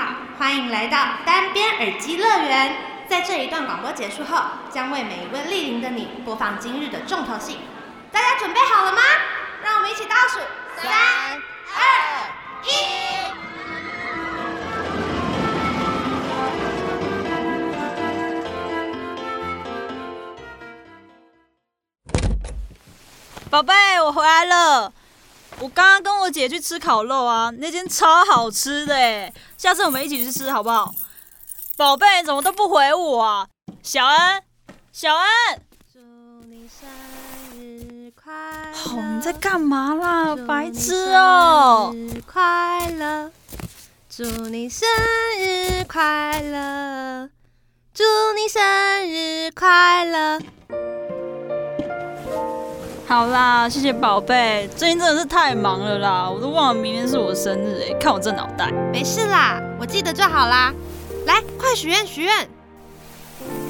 好，欢迎来到单边耳机乐园。在这一段广播结束后，将为每一位莅临的你播放今日的重头戏。大家准备好了吗？让我们一起倒数：三、二、一。宝贝，我回来了。我刚刚跟我姐去吃烤肉啊，那间超好吃的哎，下次我们一起去吃好不好？宝贝，怎么都不回我啊？小恩，小恩，祝你生日快乐！哦，你在干嘛啦？白痴哦！生日快乐！祝你生日快乐！祝你生日快乐！好啦，谢谢宝贝。最近真的是太忙了啦，我都忘了明天是我生日哎，看我这脑袋。没事啦，我记得就好啦。来，快许愿许愿！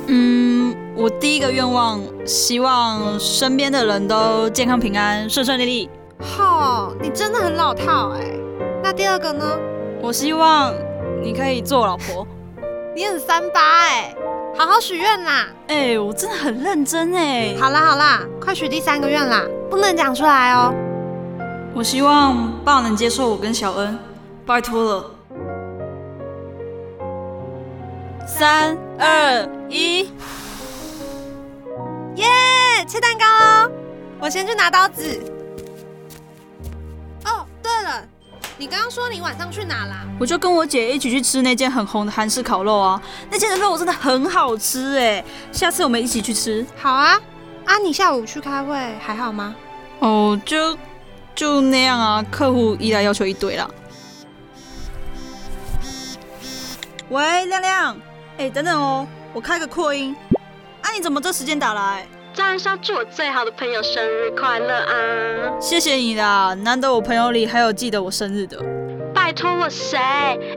嗯，我第一个愿望，希望身边的人都健康平安、顺顺利利。吼，你真的很老套哎。那第二个呢？我希望你可以做我老婆。你很三八哎，好好许愿啦！哎，我真的很认真哎。好啦好啦，快许第三个愿啦，不能讲出来哦。我希望爸能接受我跟小恩，拜托了。三二一，耶！切蛋糕哦！我先去拿刀子。你刚刚说你晚上去哪啦？我就跟我姐一起去吃那间很红的韩式烤肉啊，那间的肉真的很好吃哎，下次我们一起去吃。好啊。啊，你下午去开会还好吗？哦，就就那样啊，客户依然要求一堆啦。喂，亮亮。哎，等等哦，我开个扩音。啊，你怎么这时间打来？当然是要祝我最好的朋友生日快乐啊！谢谢你啦，难得我朋友里还有记得我生日的。拜托我谁？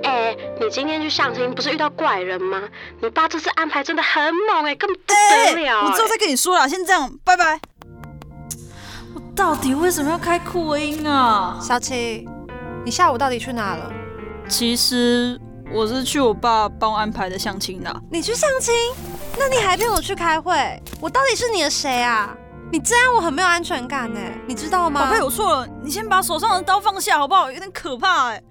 哎，你今天去相亲不是遇到怪人吗？你爸这次安排真的很猛哎，根本不得了。我之后再跟你说啦，先这样，拜拜。我到底为什么要开扩音啊？小七，你下午到底去哪了？其实。我是去我爸帮我安排的相亲的。你去相亲？那你还骗我去开会？我到底是你的谁啊？你这样我很没有安全感呢，你知道吗？宝贝，我错了，你先把手上的刀放下好不好？有点可怕哎。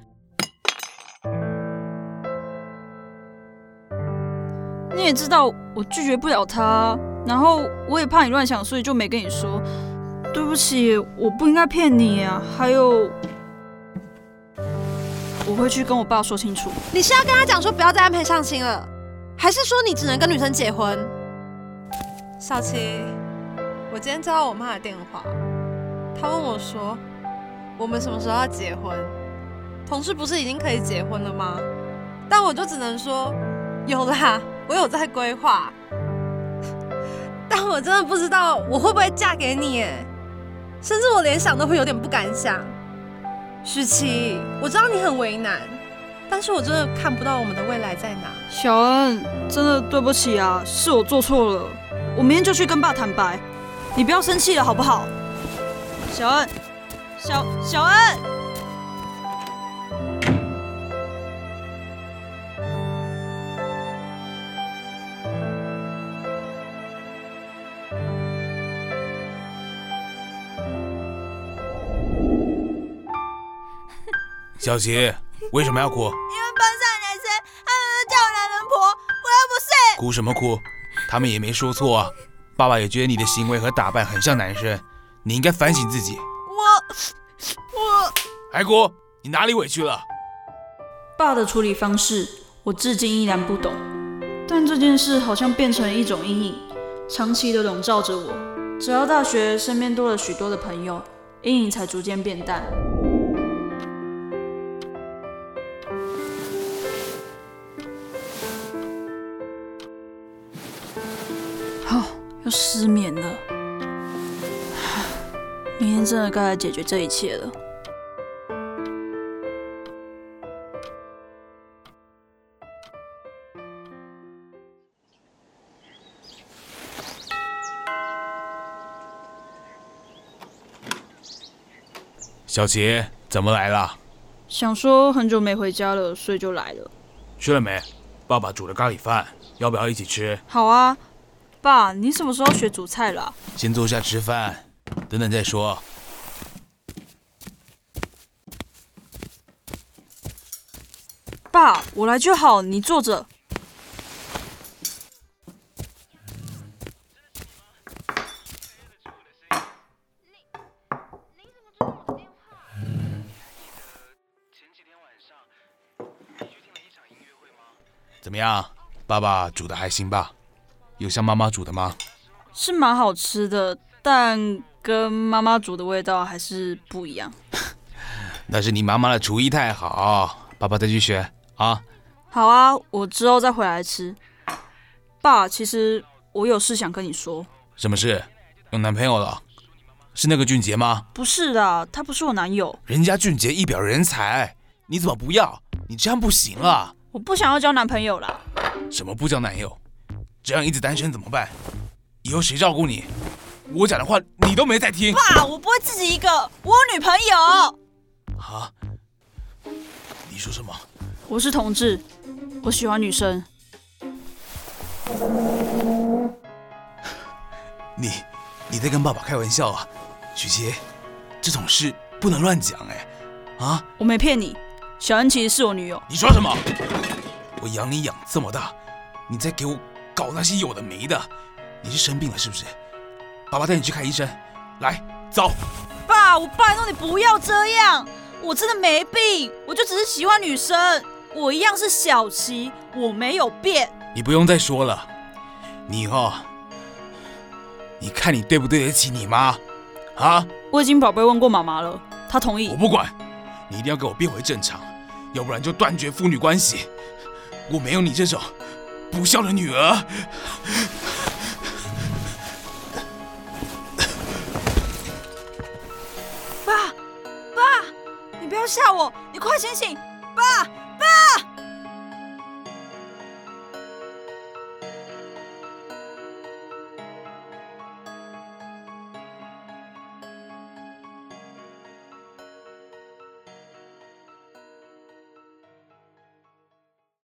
你也知道我拒绝不了他，然后我也怕你乱想，所以就没跟你说。对不起，我不应该骗你啊。还有。我会去跟我爸说清楚。你是要跟他讲说不要再安排相亲了，还是说你只能跟女生结婚？小琪，我今天接到我妈的电话，她问我说，我们什么时候要结婚？同事不是已经可以结婚了吗？但我就只能说，有啦，我有在规划。但我真的不知道我会不会嫁给你，哎，甚至我连想都会有点不敢想。许琪，我知道你很为难，但是我真的看不到我们的未来在哪。小恩，真的对不起啊，是我做错了，我明天就去跟爸坦白，你不要生气了好不好？小恩，小小恩。小琪，为什么要哭？因为班上的男生他们都叫我男人婆，我又不是。哭什么哭？他们也没说错啊。爸爸也觉得你的行为和打扮很像男生，你应该反省自己。我我还哭？你哪里委屈了？爸的处理方式，我至今依然不懂。但这件事好像变成了一种阴影，长期的笼罩着我。直到大学，身边多了许多的朋友，阴影才逐渐变淡。又失眠了，明天真的该来解决这一切了。小琪，怎么来了？想说很久没回家了，所以就来了。吃了没？爸爸煮的咖喱饭，要不要一起吃？好啊，爸，你什么时候学煮菜了？先坐下吃饭，等等再说。爸，我来就好，你坐着。怎么样，爸爸煮的还行吧？有像妈妈煮的吗？是蛮好吃的，但跟妈妈煮的味道还是不一样。那是你妈妈的厨艺太好，爸爸再去学啊。好啊，我之后再回来吃。爸，其实我有事想跟你说。什么事？有男朋友了？是那个俊杰吗？不是的，他不是我男友。人家俊杰一表人才，你怎么不要？你这样不行啊！我不想要交男朋友了。什么不交男友？这样一直单身怎么办？以后谁照顾你？我讲的话你都没在听。爸，我不会自己一个，我有女朋友。啊？你说什么？我是同志，我喜欢女生。你你在跟爸爸开玩笑啊？许杰，这种事不能乱讲哎。啊？我没骗你。小恩其实是我女友。你说什么？我养你养这么大，你再给我搞那些有的没的，你是生病了是不是？爸爸带你去看医生。来，走。爸，我拜托你不要这样，我真的没病，我就只是喜欢女生，我一样是小琪，我没有变。你不用再说了，你哦，你看你对不对得起你妈？啊？我已经宝贝问过妈妈了，她同意。我不管，你一定要给我变回正常。要不然就断绝父女关系。我没有你这种不孝的女儿。爸，爸，你不要吓我，你快醒醒！